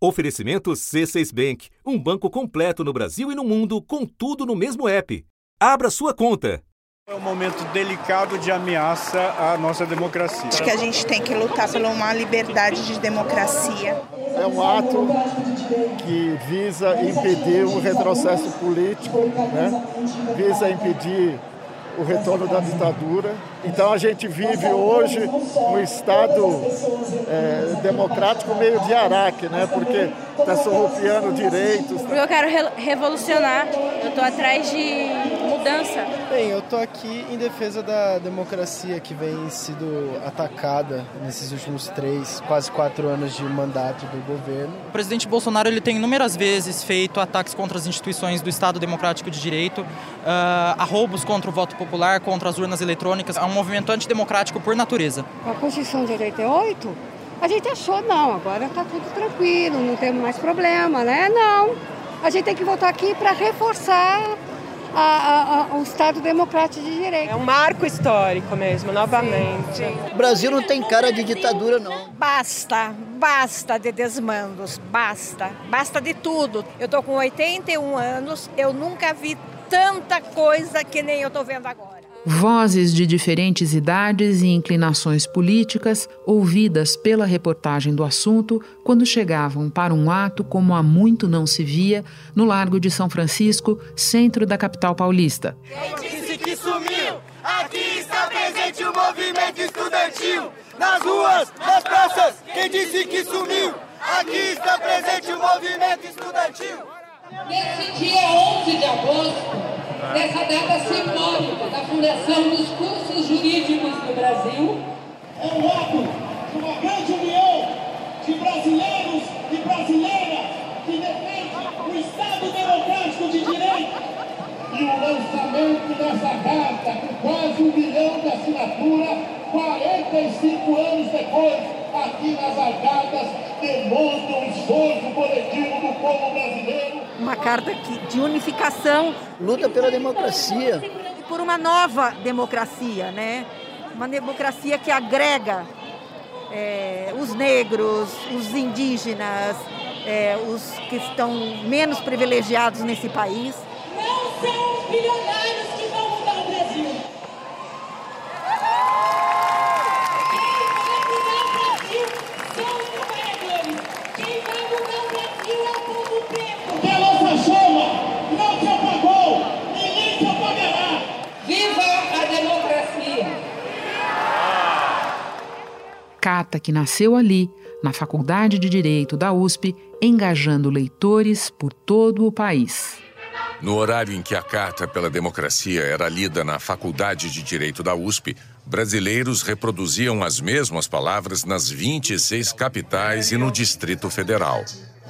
Oferecimento C6 Bank, um banco completo no Brasil e no mundo, com tudo no mesmo app. Abra sua conta. É um momento delicado de ameaça à nossa democracia. Acho que a gente tem que lutar por uma liberdade de democracia. É um ato que visa impedir o retrocesso político, né? visa impedir o retorno da ditadura. Então a gente vive hoje um Estado é, democrático meio de Araque, né? porque está surrupiando direitos. Porque eu quero re revolucionar, eu estou atrás de mudança. Bem, eu estou aqui em defesa da democracia que vem sido atacada nesses últimos três, quase quatro anos de mandato do governo. O presidente Bolsonaro ele tem inúmeras vezes feito ataques contra as instituições do Estado Democrático de Direito, uh, a roubos contra o voto popular, contra as urnas eletrônicas, é um movimento antidemocrático por natureza. A Constituição de 88, a gente achou, não, agora está tudo tranquilo, não temos mais problema, né? Não. A gente tem que voltar aqui para reforçar a, a, a, o Estado Democrático de Direito. É um marco histórico mesmo, novamente. Sim, sim. O Brasil não tem cara de ditadura, não. Basta, basta de desmandos, basta, basta de tudo. Eu estou com 81 anos, eu nunca vi tanta coisa que nem eu estou vendo agora. Vozes de diferentes idades e inclinações políticas ouvidas pela reportagem do assunto quando chegavam para um ato como há muito não se via no Largo de São Francisco, centro da capital paulista. Quem disse que sumiu? Aqui está presente o movimento estudantil. Nas ruas, nas praças, quem disse que sumiu? Aqui está presente o movimento estudantil. Nesse dia 11 de agosto, nessa data simbólica da fundação dos cursos jurídicos do Brasil. É um ato de uma grande união de brasileiros e brasileiras que defende o Estado Democrático de Direito. E o lançamento dessa carta, com quase um milhão de assinaturas, 45 anos depois, aqui nas Arcadas, demonstra o esforço coletivo do povo brasileiro. Uma carta que, de unificação. Luta pela democracia. Por uma nova democracia, né? Uma democracia que agrega é, os negros, os indígenas, é, os que estão menos privilegiados nesse país. Não são os bilionários que vão mudar o Brasil. Cata, que nasceu ali, na Faculdade de Direito da USP, engajando leitores por todo o país. No horário em que a Carta pela Democracia era lida na Faculdade de Direito da USP, brasileiros reproduziam as mesmas palavras nas 26 capitais e no Distrito Federal.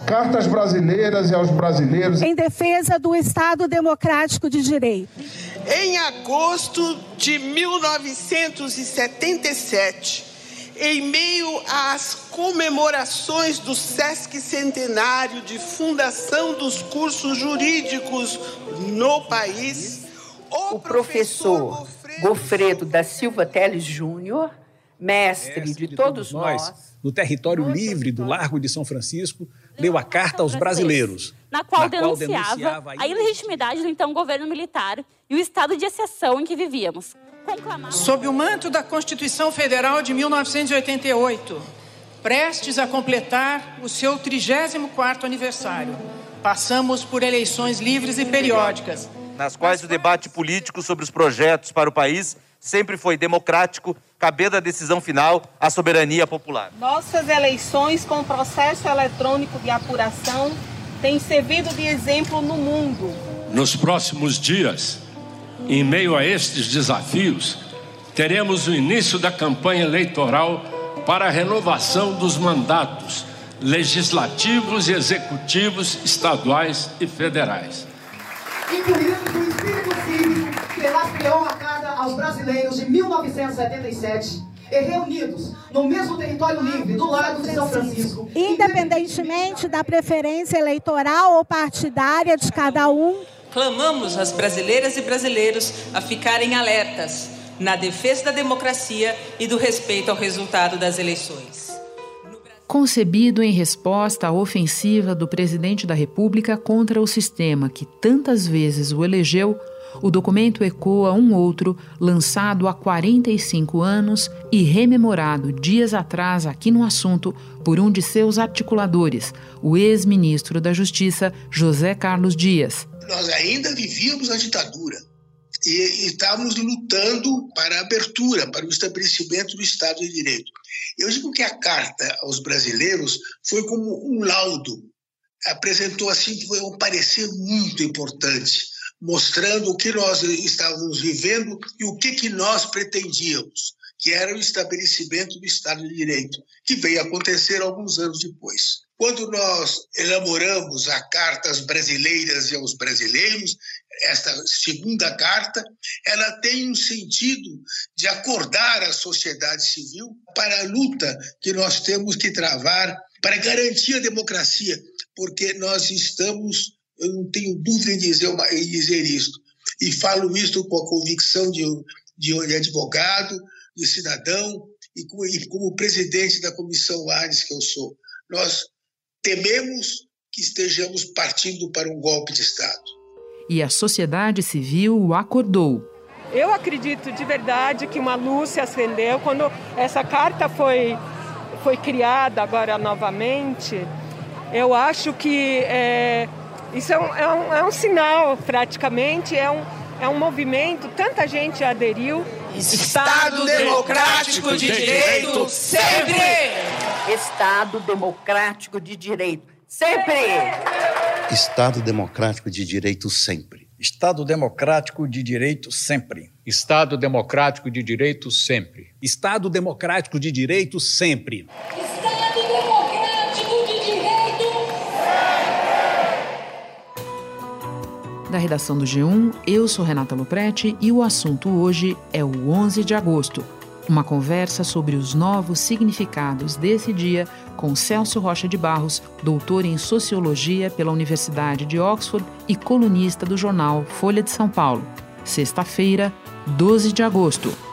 Cartas brasileiras e aos brasileiros. Em defesa do Estado Democrático de Direito. Em agosto de 1977, em meio às comemorações do Sesc Centenário de fundação dos cursos jurídicos no país, o, o professor, Gofredo da Silva Teles Júnior, mestre de, de todos, todos nós, no território livre do Largo de São Francisco, leu a carta aos brasileiros, na qual, na qual denunciava, denunciava a ilegitimidade do então governo militar e o estado de exceção em que vivíamos. Sob o manto da Constituição Federal de 1988, prestes a completar o seu 34º aniversário, passamos por eleições livres e periódicas, nas quais o debate político sobre os projetos para o país sempre foi democrático, cabendo a decisão final à soberania popular. Nossas eleições com processo eletrônico de apuração têm servido de exemplo no mundo. Nos próximos dias, em meio a estes desafios, teremos o início da campanha eleitoral para a renovação dos mandatos legislativos e executivos estaduais e federais. Incluímos o espírito cívico que lastreou a cara aos brasileiros de 1977 e reunidos no mesmo território livre do Largo de São Francisco. Independentemente da preferência eleitoral ou partidária de cada um, clamamos às brasileiras e brasileiros a ficarem alertas na defesa da democracia e do respeito ao resultado das eleições. Concebido em resposta à ofensiva do presidente da República contra o sistema que tantas vezes o elegeu, o documento ecoa um outro, lançado há 45 anos e rememorado dias atrás aqui no assunto por um de seus articuladores, o ex-ministro da Justiça, José Carlos Dias. Nós ainda vivíamos a ditadura e estávamos lutando para a abertura, para o estabelecimento do Estado de Direito. Eu digo que a carta aos brasileiros foi como um laudo, apresentou assim foi um parecer muito importante, mostrando o que nós estávamos vivendo e o que que nós pretendíamos, que era o estabelecimento do Estado de Direito, que veio acontecer alguns anos depois. Quando nós elaboramos a carta às brasileiras e aos brasileiros, esta segunda carta, ela tem um sentido de acordar a sociedade civil para a luta que nós temos que travar para garantir a democracia, porque nós estamos, eu não tenho dúvida em dizer, em dizer isto, e falo isto com a convicção de, de advogado, de cidadão, e como, e como presidente da comissão ADES que eu sou. Nós tememos que estejamos partindo para um golpe de Estado. E a sociedade civil acordou. Eu acredito de verdade que uma luz se acendeu quando essa carta foi, foi criada agora novamente. Eu acho que é, isso é um, é, um, é um sinal, praticamente, é um, é um movimento, tanta gente aderiu. Estado Democrático de Direito sempre! Estado Democrático de Direito sempre! Estado Democrático de Direito sempre. Estado Democrático de Direito sempre. Estado Democrático de Direito sempre. Estado Democrático de Direito sempre. Estado Da redação do G1, eu sou Renata Luprete e o assunto hoje é o 11 de agosto. Uma conversa sobre os novos significados desse dia com Celso Rocha de Barros, doutor em Sociologia pela Universidade de Oxford e colunista do jornal Folha de São Paulo. Sexta-feira, 12 de agosto.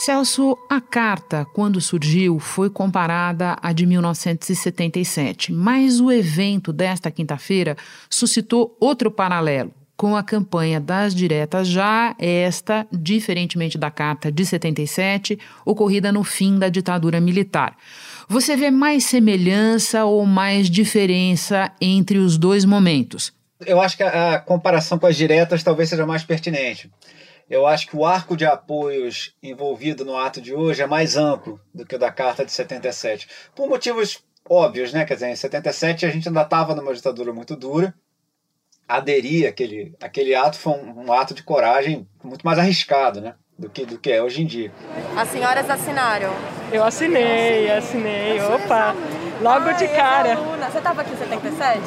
Celso, a carta, quando surgiu, foi comparada à de 1977, mas o evento desta quinta-feira suscitou outro paralelo com a campanha das diretas já, esta, diferentemente da carta de 77, ocorrida no fim da ditadura militar. Você vê mais semelhança ou mais diferença entre os dois momentos? Eu acho que a, a comparação com as diretas talvez seja mais pertinente. Eu acho que o arco de apoios envolvido no ato de hoje é mais amplo do que o da carta de 77, por motivos óbvios, né? Quer dizer, em 77 a gente ainda estava numa ditadura muito dura, aderir àquele, àquele ato foi um, um, ato de coragem muito mais arriscado, né? Do que, do que é hoje em dia. As senhoras assinaram? Eu assinei, assinei. Opa, logo ah, de cara. Você estava aqui em 77?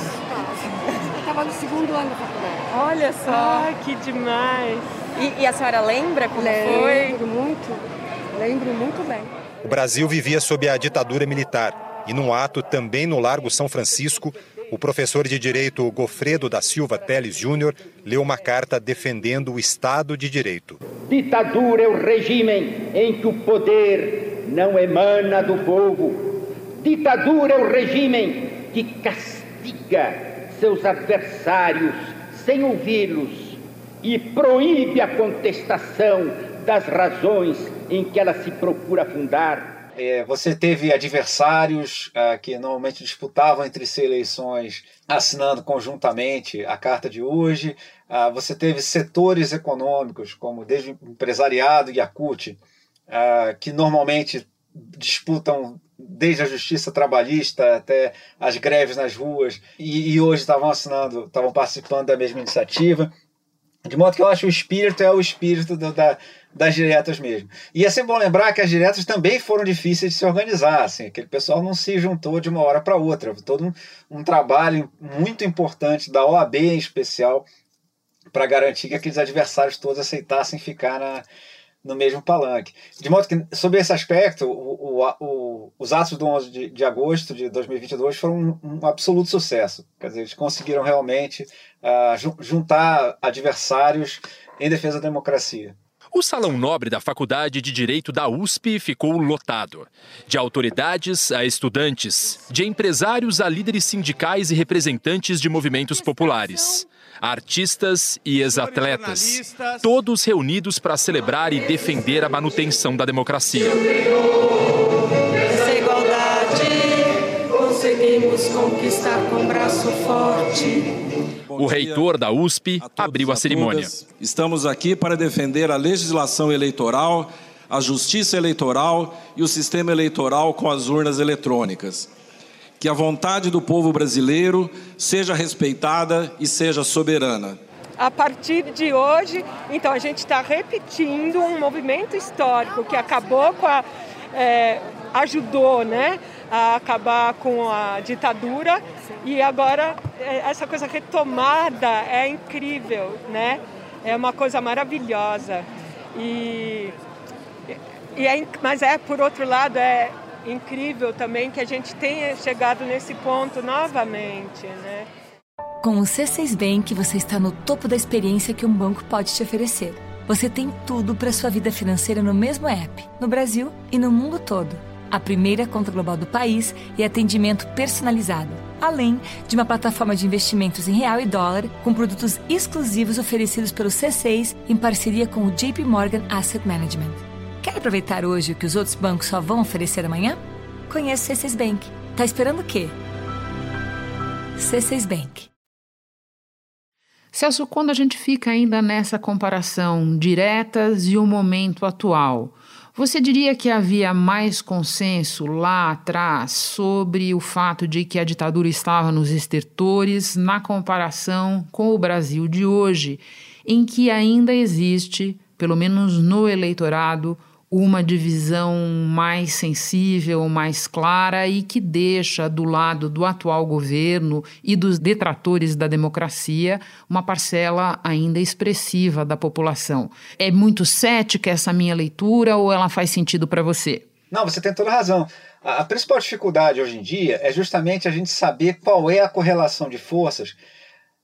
Eu estava no segundo ano da faculdade. Olha só, ah, que demais. E, e, a senhora lembra como lembro foi? Lembro muito, lembro muito bem. O Brasil vivia sob a ditadura militar e num ato também no Largo São Francisco, o professor de direito Gofredo da Silva Teles Júnior leu uma carta defendendo o Estado de Direito. Ditadura é o regime em que o poder não emana do povo. Ditadura é o regime que castiga seus adversários sem ouvi-los e proíbe a contestação das razões em que ela se procura fundar é, você teve adversários uh, que normalmente disputavam entre si eleições assinando conjuntamente a carta de hoje. Uh, você teve setores econômicos, como desde o empresariado e a CUT, uh, que normalmente disputam desde a justiça trabalhista até as greves nas ruas, e, e hoje estavam assinando, estavam participando da mesma iniciativa. De modo que eu acho que o espírito é o espírito do, da, das diretas mesmo. E é sempre bom lembrar que as diretas também foram difíceis de se organizar. Assim, aquele pessoal não se juntou de uma hora para outra. Todo um, um trabalho muito importante da OAB em especial para garantir que aqueles adversários todos aceitassem ficar na, no mesmo palanque. De modo que, sobre esse aspecto, o, o, o, os atos do 11 de, de, agosto de 2022 foram um, um, absoluto sucesso. Quer dizer, eles conseguiram realmente uh, juntar adversários em defesa da democracia. O salão nobre da Faculdade de Direito da USP ficou lotado. De autoridades a estudantes, de empresários a líderes sindicais e representantes de movimentos populares, artistas e ex-atletas, todos reunidos para celebrar e defender a manutenção da democracia. Essa igualdade conseguimos conquistar com braço forte. O reitor da USP abriu a cerimônia. Estamos aqui para defender a legislação eleitoral, a justiça eleitoral e o sistema eleitoral com as urnas eletrônicas. Que a vontade do povo brasileiro seja respeitada e seja soberana. A partir de hoje, então, a gente está repetindo um movimento histórico que acabou com a. É, ajudou, né? a acabar com a ditadura e agora é, essa coisa retomada é incrível, né? É uma coisa maravilhosa e, e é, mas é por outro lado é incrível também que a gente tenha chegado nesse ponto novamente, né? Com o C6 Bank você está no topo da experiência que um banco pode te oferecer. Você tem tudo para sua vida financeira no mesmo app, no Brasil e no mundo todo a primeira conta global do país e atendimento personalizado, além de uma plataforma de investimentos em real e dólar com produtos exclusivos oferecidos pelo C6 em parceria com o JP Morgan Asset Management. Quer aproveitar hoje o que os outros bancos só vão oferecer amanhã? Conheça o C6 Bank. Tá esperando o quê? C6 Bank. Celso, quando a gente fica ainda nessa comparação diretas e o momento atual, você diria que havia mais consenso lá atrás sobre o fato de que a ditadura estava nos estertores na comparação com o Brasil de hoje, em que ainda existe, pelo menos no eleitorado, uma divisão mais sensível, mais clara e que deixa do lado do atual governo e dos detratores da democracia uma parcela ainda expressiva da população. É muito cética essa minha leitura ou ela faz sentido para você? Não, você tem toda razão. A principal dificuldade hoje em dia é justamente a gente saber qual é a correlação de forças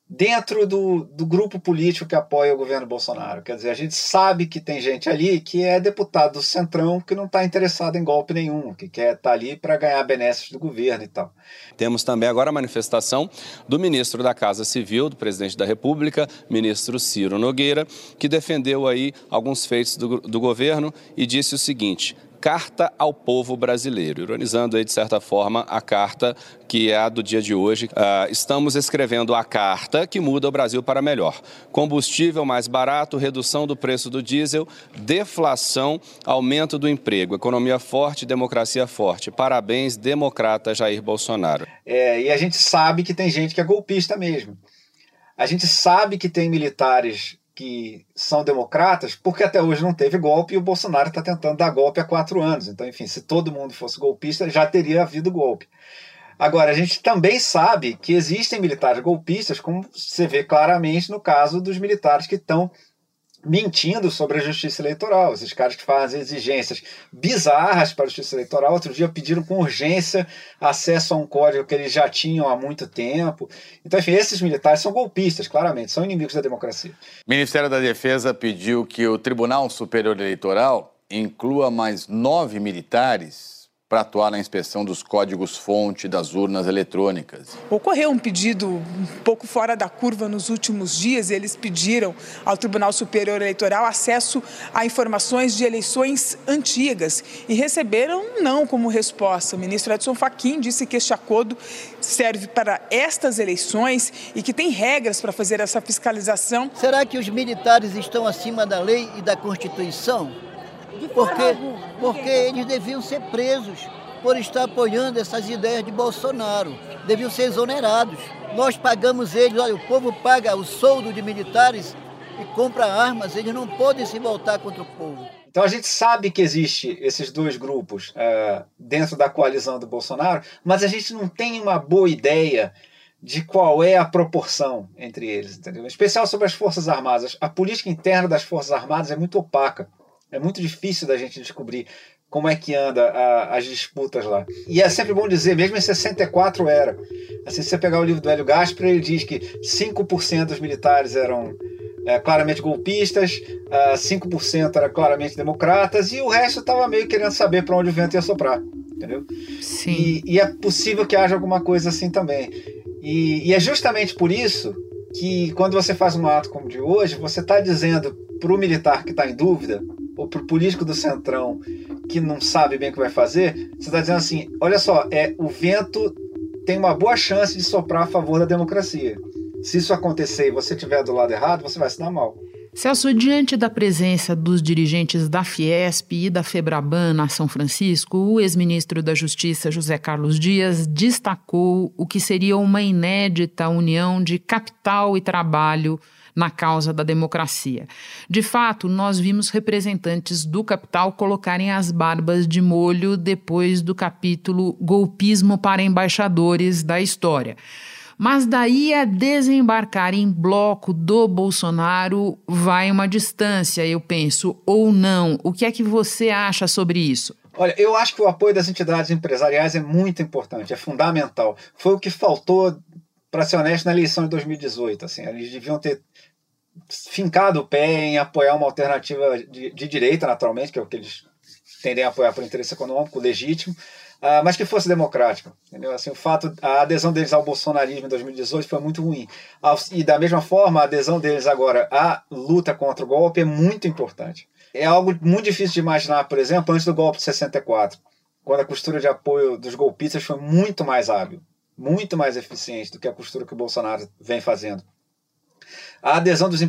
dentro do, do grupo político que apoia o governo Bolsonaro. Quer dizer, a gente sabe que tem gente ali que é deputado do Centrão que não está interessado em golpe nenhum, que quer estar tá ali para ganhar benesses do governo e tal. Temos também agora a manifestação do ministro da Casa Civil, do presidente da República, ministro Ciro Nogueira, que defendeu aí alguns feitos do, do governo e disse o seguinte: Carta ao Povo Brasileiro, ironizando aí, de certa forma, a carta que é a do dia de hoje. Uh, estamos escrevendo a carta que muda o Brasil para melhor. Combustível mais barato, redução do preço do diesel, deflação, aumento do emprego, economia forte, democracia forte. Parabéns, democrata Jair Bolsonaro. É, e a gente sabe que tem gente que é golpista mesmo. A gente sabe que tem militares que são democratas, porque até hoje não teve golpe e o Bolsonaro está tentando dar golpe há quatro anos. Então, enfim, se todo mundo fosse golpista, já teria havido golpe. Agora, a gente também sabe que existem militares golpistas, como você vê claramente no caso dos militares que estão mentindo sobre a justiça eleitoral. Esses caras que fazem exigências bizarras para a justiça eleitoral. Outro dia pediram com urgência acesso a um código que eles já tinham há muito tempo. Então, enfim, esses militares são golpistas, claramente, são inimigos da democracia. O Ministério da Defesa pediu que o Tribunal Superior Eleitoral inclua mais nove militares para atuar na inspeção dos códigos-fonte das urnas eletrônicas. Ocorreu um pedido um pouco fora da curva nos últimos dias. Eles pediram ao Tribunal Superior Eleitoral acesso a informações de eleições antigas e receberam um não como resposta. O ministro Edson Fachin disse que este acordo serve para estas eleições e que tem regras para fazer essa fiscalização. Será que os militares estão acima da lei e da Constituição? Porque, porque eles deviam ser presos por estar apoiando essas ideias de Bolsonaro. Deviam ser exonerados. Nós pagamos eles, olha, o povo paga o soldo de militares e compra armas, eles não podem se voltar contra o povo. Então a gente sabe que existe esses dois grupos é, dentro da coalizão do Bolsonaro, mas a gente não tem uma boa ideia de qual é a proporção entre eles, entendeu? Em especial sobre as Forças Armadas. A política interna das Forças Armadas é muito opaca. É muito difícil da gente descobrir como é que anda a, as disputas lá. E é sempre bom dizer, mesmo em 64 era. Assim, se você pegar o livro do Hélio Gaspar, ele diz que 5% dos militares eram é, claramente golpistas, uh, 5% era claramente democratas e o resto estava meio querendo saber para onde o vento ia soprar, entendeu? Sim. E, e, é possível que haja alguma coisa assim também. E, e é justamente por isso que quando você faz um ato como o de hoje, você está dizendo para o militar que está em dúvida ou para o político do centrão que não sabe bem o que vai fazer, você está dizendo assim: olha só, é o vento tem uma boa chance de soprar a favor da democracia. Se isso acontecer e você estiver do lado errado, você vai se dar mal. Celso, diante da presença dos dirigentes da Fiesp e da Febraban na São Francisco, o ex-ministro da Justiça José Carlos Dias destacou o que seria uma inédita união de capital e trabalho na causa da democracia. De fato, nós vimos representantes do capital colocarem as barbas de molho depois do capítulo Golpismo para Embaixadores da História. Mas daí a desembarcar em bloco do Bolsonaro vai uma distância, eu penso, ou não. O que é que você acha sobre isso? Olha, eu acho que o apoio das entidades empresariais é muito importante, é fundamental. Foi o que faltou, para ser honesto, na eleição de 2018. Assim, eles deviam ter fincado o pé em apoiar uma alternativa de, de direita, naturalmente, que é o que eles tendem a apoiar por interesse econômico legítimo, uh, mas que fosse democrática. Entendeu? Assim, o fato, a adesão deles ao bolsonarismo em 2018 foi muito ruim. E da mesma forma, a adesão deles agora à luta contra o golpe é muito importante. É algo muito difícil de imaginar, por exemplo, antes do golpe de 64, quando a costura de apoio dos golpistas foi muito mais hábil, muito mais eficiente do que a costura que o Bolsonaro vem fazendo. A adesão dos,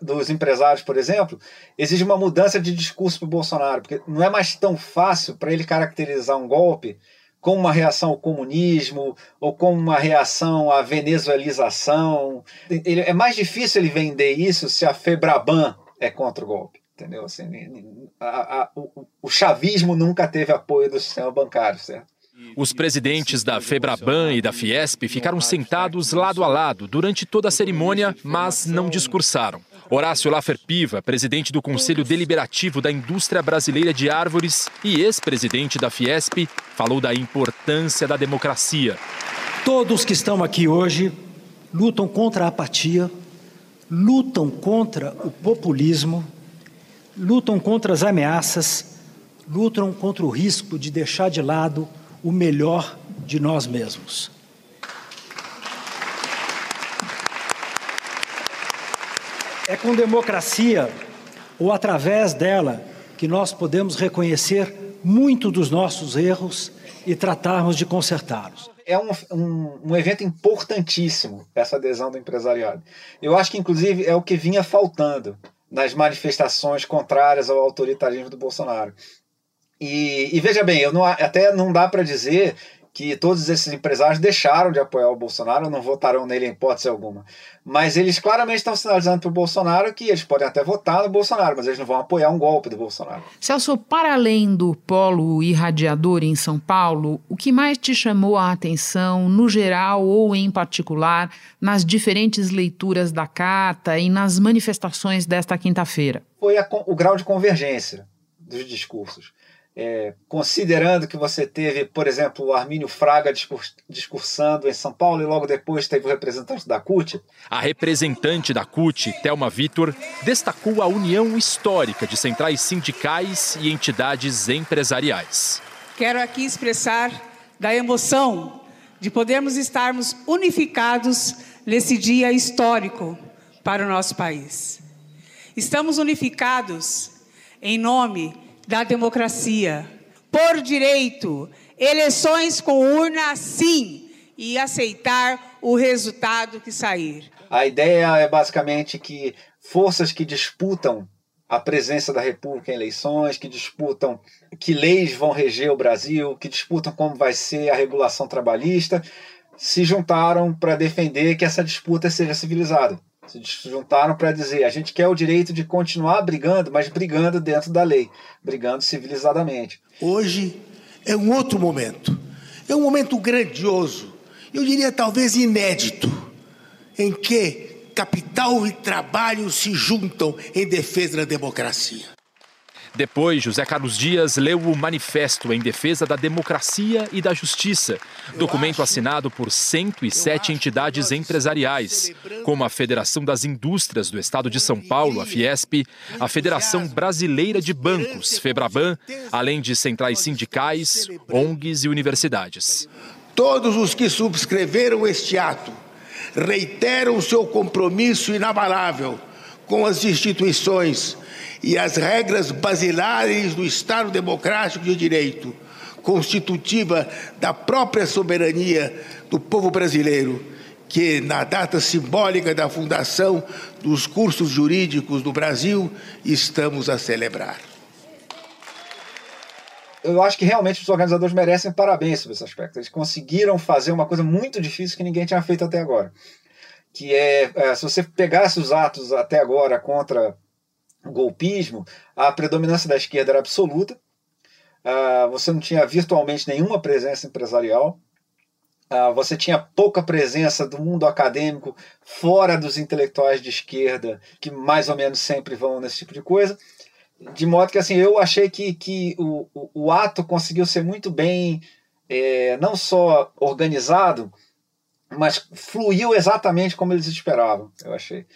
dos empresários, por exemplo, exige uma mudança de discurso para o Bolsonaro, porque não é mais tão fácil para ele caracterizar um golpe como uma reação ao comunismo ou como uma reação à venezuelização. Ele, é mais difícil ele vender isso se a Febraban é contra o golpe. Entendeu? Assim, a, a, o, o chavismo nunca teve apoio do sistema bancário, certo? Os presidentes da Febraban e da Fiesp ficaram sentados lado a lado durante toda a cerimônia, mas não discursaram. Horácio Laffer Piva, presidente do Conselho Deliberativo da Indústria Brasileira de Árvores e ex-presidente da Fiesp, falou da importância da democracia. Todos que estão aqui hoje lutam contra a apatia, lutam contra o populismo, lutam contra as ameaças, lutam contra o risco de deixar de lado o melhor de nós mesmos. É com democracia ou através dela que nós podemos reconhecer muito dos nossos erros e tratarmos de consertá-los. É um, um, um, evento importantíssimo, essa adesão do empresariado. Eu acho que, inclusive, é o que vinha faltando nas manifestações contrárias ao autoritarismo do Bolsonaro. E, e, veja bem, eu não, até não dá para dizer que todos esses empresários deixaram de apoiar o Bolsonaro, não votarão nele em hipótese alguma. Mas eles claramente estão sinalizando para o Bolsonaro que eles podem até votar no Bolsonaro, mas eles não vão apoiar um golpe do Bolsonaro. Celso, para além do polo irradiador em São Paulo, o que mais te chamou a atenção, no geral ou em particular, nas diferentes leituras da carta e nas manifestações desta quinta-feira? Foi a, o grau de convergência dos discursos é, considerando que você teve, por exemplo, o Armínio Fraga discursando em São Paulo e logo depois teve o representante da CUT? A representante da CUT, Thelma Vitor, destacou a união histórica de centrais sindicais e entidades empresariais. Quero aqui expressar da emoção de podermos estarmos unificados nesse dia histórico para o nosso país. Estamos unificados em nome da democracia. Por direito, eleições com urna sim e aceitar o resultado que sair. A ideia é basicamente que forças que disputam a presença da República em eleições, que disputam que leis vão reger o Brasil, que disputam como vai ser a regulação trabalhista, se juntaram para defender que essa disputa seja civilizada se juntaram para dizer a gente quer o direito de continuar brigando, mas brigando dentro da lei, brigando civilizadamente. Hoje é um outro momento, é um momento grandioso, eu diria talvez inédito, em que capital e trabalho se juntam em defesa da democracia. Depois, José Carlos Dias leu o Manifesto em Defesa da Democracia e da Justiça, documento assinado por 107 entidades empresariais, como a Federação das Indústrias do Estado de São Paulo, a Fiesp, a Federação Brasileira de Bancos, Febraban, além de centrais sindicais, ONGs e universidades. Todos os que subscreveram este ato reiteram seu compromisso inabalável com as instituições e as regras basilares do Estado Democrático de Direito, constitutiva da própria soberania do povo brasileiro, que, na data simbólica da fundação dos cursos jurídicos do Brasil, estamos a celebrar. Eu acho que realmente os organizadores merecem parabéns sobre esse aspecto. Eles conseguiram fazer uma coisa muito difícil que ninguém tinha feito até agora. Que é, é se você pegasse os atos até agora contra golpismo, a predominância da esquerda era absoluta. Uh, você não tinha virtualmente nenhuma presença empresarial. Uh, você tinha pouca presença do mundo acadêmico fora dos intelectuais de esquerda, que mais ou menos sempre vão nesse tipo de coisa. De modo que assim, eu achei que, que o, o, o ato conseguiu ser muito bem, é, não só organizado, mas fluiu exatamente como eles esperavam, eu achei.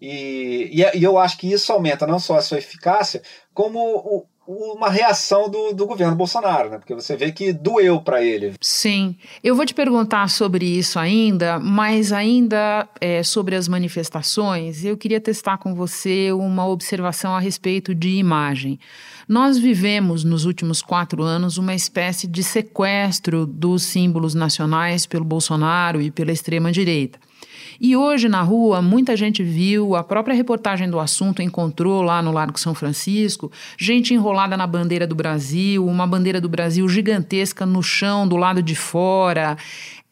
E, e, e, eu acho que isso aumenta não só a sua eficácia, como o, uma reação do, do governo Bolsonaro, né? Porque você vê que doeu para ele. Sim, eu vou te perguntar sobre isso ainda, mas ainda é, sobre as manifestações, eu queria testar com você uma observação a respeito de imagem. Nós vivemos nos últimos quatro anos uma espécie de sequestro dos símbolos nacionais pelo Bolsonaro e pela extrema-direita. E hoje na rua, muita gente viu, a própria reportagem do assunto encontrou lá no Largo São Francisco, gente enrolada na bandeira do Brasil, uma bandeira do Brasil gigantesca no chão do lado de fora.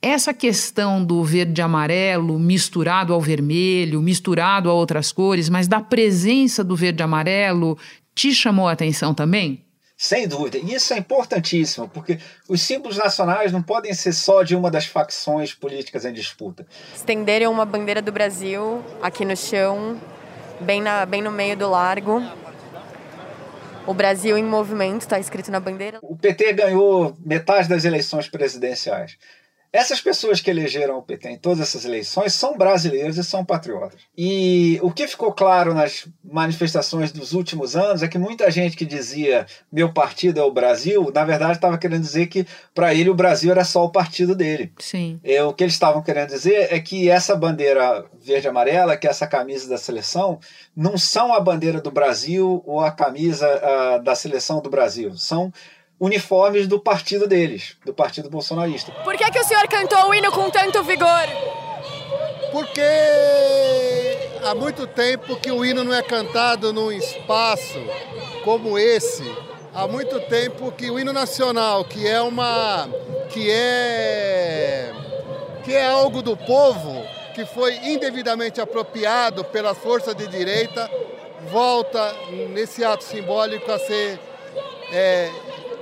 Essa questão do verde e amarelo misturado ao vermelho, misturado a outras cores, mas da presença do verde e amarelo, te chamou a atenção também? Sem dúvida. E isso é importantíssimo, porque os símbolos nacionais não podem ser só de uma das facções políticas em disputa. Estenderem uma bandeira do Brasil aqui no chão, bem, na, bem no meio do largo. O Brasil em movimento está escrito na bandeira. O PT ganhou metade das eleições presidenciais. Essas pessoas que elegeram o PT em todas essas eleições são brasileiros e são patriotas. E o que ficou claro nas manifestações dos últimos anos é que muita gente que dizia meu partido é o Brasil, na verdade estava querendo dizer que para ele o Brasil era só o partido dele. Sim. E, o que eles estavam querendo dizer é que essa bandeira verde e amarela, que é essa camisa da seleção, não são a bandeira do Brasil ou a camisa uh, da seleção do Brasil. São uniformes do partido deles, do partido bolsonarista. Por que, que o senhor cantou o hino com tanto vigor? Porque há muito tempo que o hino não é cantado num espaço como esse. Há muito tempo que o hino nacional, que é uma que é que é algo do povo, que foi indevidamente apropriado pela força de direita, volta nesse ato simbólico a ser é,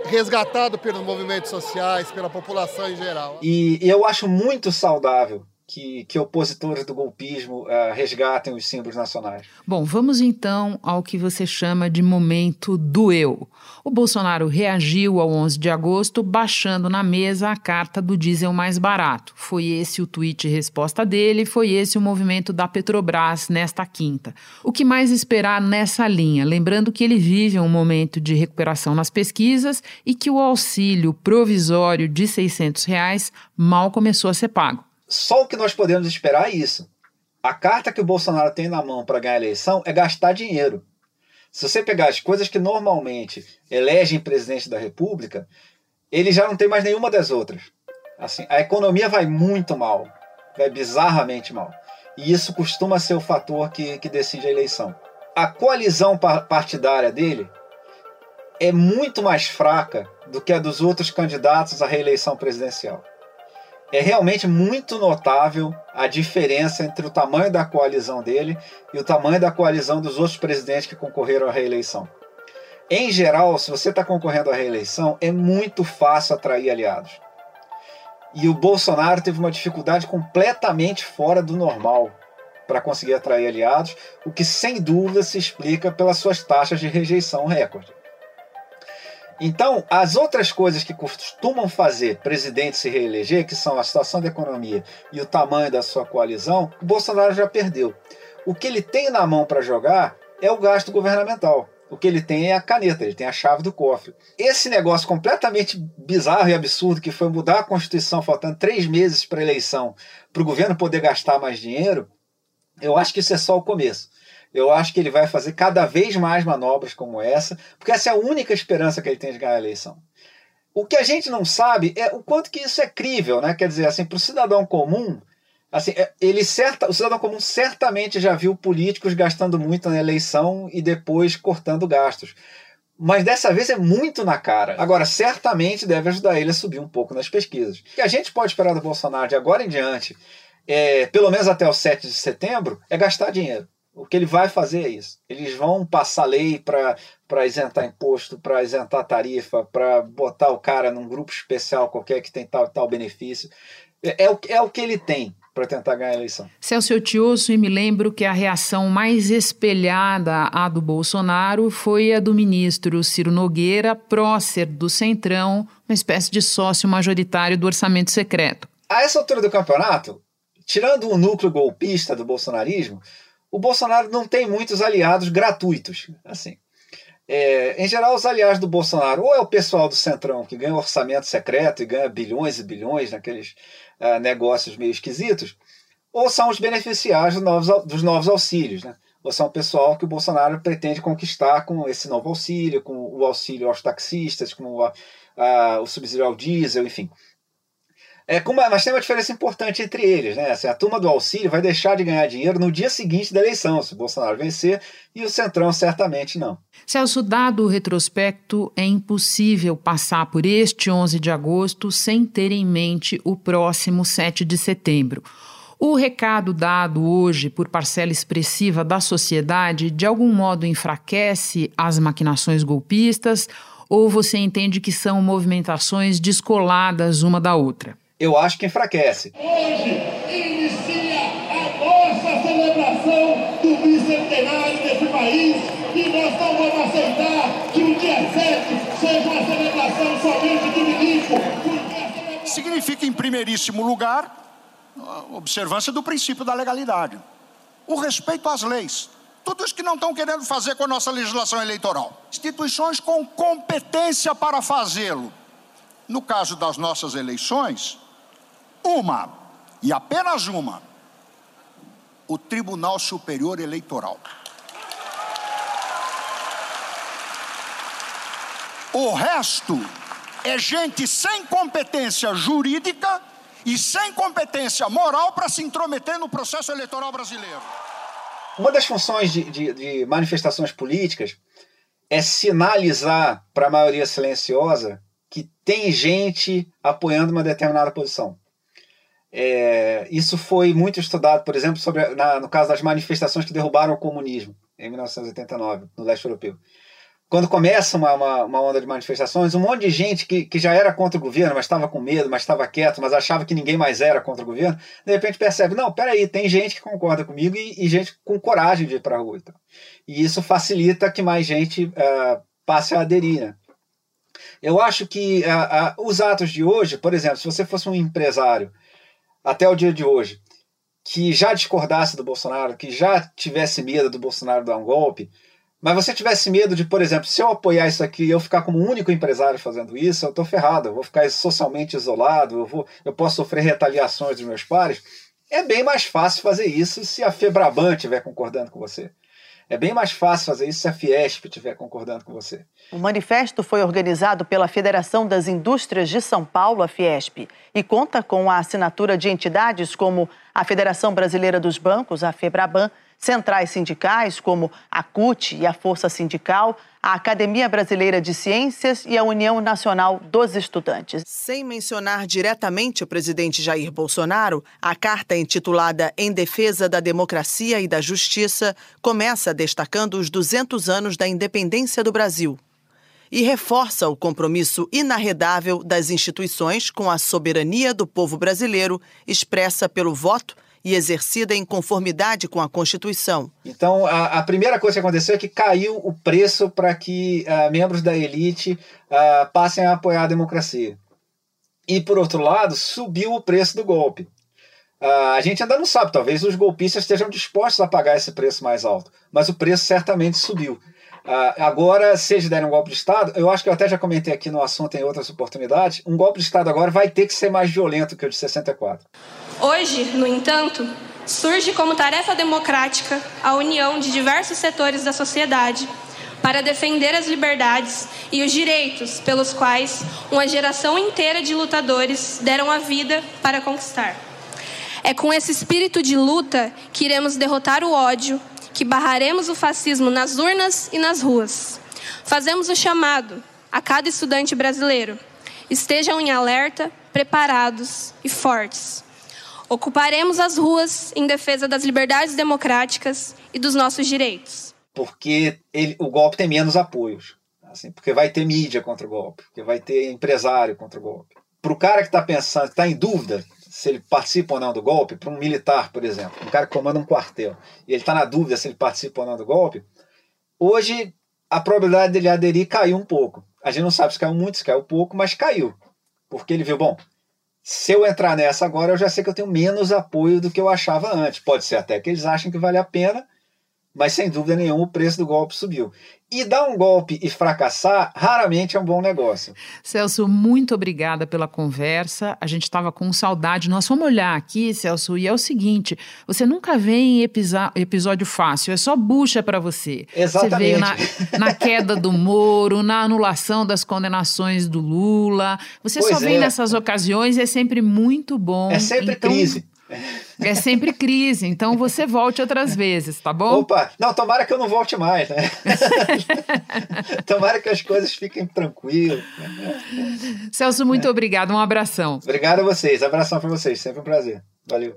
resgatado pelos movimentos sociais, pela população em geral. E, eu acho muito saudável que, que, opositores do golpismo uh, resgatem os símbolos nacionais. Bom, vamos então ao que você chama de momento do eu. O Bolsonaro reagiu ao 11 de agosto baixando na mesa a carta do diesel mais barato. Foi esse o tweet resposta dele, foi esse o movimento da Petrobras nesta quinta. O que mais esperar nessa linha? Lembrando que ele vive um momento de recuperação nas pesquisas e que o auxílio provisório de 600 reais mal começou a ser pago. Só o que nós podemos esperar é isso. A carta que o Bolsonaro tem na mão para ganhar a eleição é gastar dinheiro. Se você pegar as coisas que normalmente elegem presidente da República, ele já não tem mais nenhuma das outras. Assim, a economia vai muito mal, vai bizarramente mal. E isso costuma ser o fator que, que decide a eleição. A coalizão partidária dele é muito mais fraca do que a dos outros candidatos à reeleição presidencial é realmente muito notável a diferença entre o tamanho da coalizão dele e o tamanho da coalizão dos outros presidentes que concorreram à reeleição. Em geral, se você está concorrendo à reeleição, é muito fácil atrair aliados. E o Bolsonaro teve uma dificuldade completamente fora do normal para conseguir atrair aliados, o que sem dúvida se explica pelas suas taxas de rejeição recorde. Então, as outras coisas que costumam fazer presidente se reeleger, que são a situação da economia e o tamanho da sua coalizão, o Bolsonaro já perdeu. O que ele tem na mão para jogar é o gasto governamental. O que ele tem é a caneta, ele tem a chave do cofre. Esse negócio completamente bizarro e absurdo que foi mudar a Constituição faltando três meses para a eleição, para o governo poder gastar mais dinheiro, eu acho que isso é só o começo. Eu acho que ele vai fazer cada vez mais manobras como essa, porque essa é a única esperança que ele tem de ganhar a eleição. O que a gente não sabe é o quanto que isso é crível, né? Quer dizer, assim, para o cidadão comum, assim, é, ele certa, o cidadão comum certamente já viu políticos gastando muito na eleição e depois cortando gastos. Mas dessa vez é muito na cara. Agora, certamente deve ajudar ele a subir um pouco nas pesquisas. O que a gente pode esperar do Bolsonaro de agora em diante, é, pelo menos até o 7 de setembro, é gastar dinheiro. O que ele vai fazer é isso. Eles vão passar lei para isentar imposto, para isentar tarifa, para botar o cara num grupo especial qualquer que tem tal, tal benefício. É, é, o, é o que ele tem para tentar ganhar a eleição. Celso, eu te ouço e me lembro que a reação mais espelhada à do Bolsonaro foi a do ministro Ciro Nogueira, prócer do Centrão, uma espécie de sócio majoritário do orçamento secreto. A essa altura do campeonato, tirando o núcleo golpista do bolsonarismo, o Bolsonaro não tem muitos aliados gratuitos. Assim, é, em geral, os aliados do Bolsonaro ou é o pessoal do Centrão que ganha orçamento secreto e ganha bilhões e bilhões naqueles uh, negócios meio esquisitos, ou são os beneficiários dos novos, dos novos auxílios, né? ou são o pessoal que o Bolsonaro pretende conquistar com esse novo auxílio, com o auxílio aos taxistas, com o, uh, o subsídio ao diesel, enfim. É, mas tem uma diferença importante entre eles, né? Assim, a turma do auxílio vai deixar de ganhar dinheiro no dia seguinte da eleição, se Bolsonaro vencer, e o Centrão certamente não. Celso, dado o retrospecto, é impossível passar por este 11 de agosto sem ter em mente o próximo 7 de setembro. O recado dado hoje por parcela expressiva da sociedade de algum modo enfraquece as maquinações golpistas ou você entende que são movimentações descoladas uma da outra? Eu acho que enfraquece. Hoje inicia a nossa celebração do bicentenário desse país e nós não vamos aceitar que o dia 7 seja uma celebração somente de ministro. Significa, em primeiríssimo lugar, a observância do princípio da legalidade, o respeito às leis. Tudo isso que não estão querendo fazer com a nossa legislação eleitoral. Instituições com competência para fazê-lo. No caso das nossas eleições, uma, e apenas uma, o Tribunal Superior Eleitoral. O resto é gente sem competência jurídica e sem competência moral para se intrometer no processo eleitoral brasileiro. Uma das funções de, de, de manifestações políticas é sinalizar para a maioria silenciosa que tem gente apoiando uma determinada posição. É, isso foi muito estudado, por exemplo, sobre, na, no caso das manifestações que derrubaram o comunismo, em 1989, no leste europeu. Quando começa uma, uma, uma, onda de manifestações, um monte de gente que, que já era contra o governo, mas estava com medo, mas estava quieto, mas achava que ninguém mais era contra o governo, de repente percebe: não, peraí, tem gente que concorda comigo e, e gente com coragem de ir para a rua. Então. E isso facilita que mais gente uh, passe a aderir. Né? Eu acho que uh, uh, os atos de hoje, por exemplo, se você fosse um empresário até o dia de hoje, que já discordasse do Bolsonaro, que já tivesse medo do Bolsonaro dar um golpe, mas você tivesse medo de, por exemplo, se eu apoiar isso aqui e eu ficar como único empresário fazendo isso, eu estou ferrado, eu vou ficar socialmente isolado, eu, vou, eu posso sofrer retaliações dos meus pares. É bem mais fácil fazer isso se a Febraban estiver concordando com você. É bem mais fácil fazer isso se a Fiesp estiver concordando com você. O manifesto foi organizado pela Federação das Indústrias de São Paulo, a Fiesp, e conta com a assinatura de entidades como a Federação Brasileira dos Bancos, a Febraban, centrais sindicais como a CUT e a Força Sindical, a Academia Brasileira de Ciências e a União Nacional dos Estudantes. Sem mencionar diretamente o presidente Jair Bolsonaro, a carta intitulada Em Defesa da Democracia e da Justiça começa destacando os 200 anos da independência do Brasil e reforça o compromisso inarredável das instituições com a soberania do povo brasileiro expressa pelo voto e exercida em conformidade com a Constituição. Então, a, a primeira coisa que aconteceu é que caiu o preço para que uh, membros da elite uh, passem a apoiar a democracia. E, por outro lado, subiu o preço do golpe. Uh, a gente ainda não sabe, talvez os golpistas estejam dispostos a pagar esse preço mais alto, mas o preço certamente subiu. Agora, se eles derem um golpe de Estado, eu acho que eu até já comentei aqui no assunto em outras oportunidades, um golpe de Estado agora vai ter que ser mais violento que o de 64. Hoje, no entanto, surge como tarefa democrática a união de diversos setores da sociedade para defender as liberdades e os direitos pelos quais uma geração inteira de lutadores deram a vida para conquistar. É com esse espírito de luta que iremos derrotar o ódio que barraremos o fascismo nas urnas e nas ruas. Fazemos o chamado a cada estudante brasileiro: estejam em alerta, preparados e fortes. Ocuparemos as ruas em defesa das liberdades democráticas e dos nossos direitos. Porque ele, o golpe tem menos apoios. Assim, porque vai ter mídia contra o golpe, porque vai ter empresário contra o golpe. Para o cara que está pensando, está em dúvida, se ele participa ou não do golpe, para um militar, por exemplo, um cara que comanda um quartel, e ele está na dúvida se ele participa ou não do golpe, hoje a probabilidade dele aderir caiu um pouco. A gente não sabe se caiu muito, se caiu pouco, mas caiu. Porque ele viu, bom, se eu entrar nessa agora, eu já sei que eu tenho menos apoio do que eu achava antes. Pode ser até que eles achem que vale a pena, mas sem dúvida nenhuma o preço do golpe subiu. E dar um golpe e fracassar raramente é um bom negócio. Celso, muito obrigada pela conversa. A gente estava com saudade. Nós vamos olhar aqui, Celso, e é o seguinte: você nunca vem em episódio fácil, é só bucha para você. Exatamente. Você veio na, na, queda do Moro, na anulação das condenações do Lula. Você pois só vem é. nessas ocasiões e é sempre muito bom. É sempre então, crise. É sempre crise, então você volte outras vezes, tá bom? Opa, não, tomara que eu não volte mais, né? tomara que as coisas fiquem tranquilas. Celso, muito é. obrigado, um abração. Obrigado a vocês, abração para vocês, sempre um prazer. Valeu.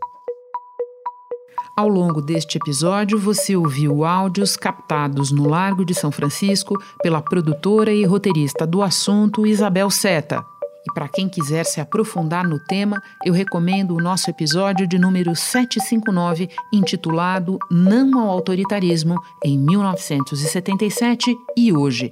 Ao longo deste episódio, você ouviu áudios captados no Largo de São Francisco pela produtora e roteirista do assunto Isabel Seta. E para quem quiser se aprofundar no tema, eu recomendo o nosso episódio de número 759, intitulado Não ao Autoritarismo, em 1977 e hoje.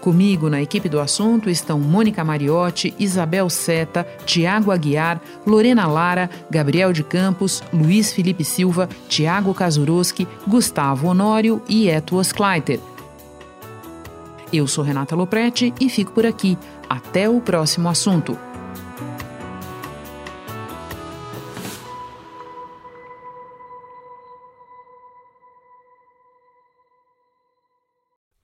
Comigo na equipe do assunto estão Mônica Mariotti, Isabel Seta, Tiago Aguiar, Lorena Lara, Gabriel de Campos, Luiz Felipe Silva, Tiago Kazuroski, Gustavo Honório e Eto Oskleiter. Eu sou Renata Loprete e fico por aqui. Até o próximo assunto.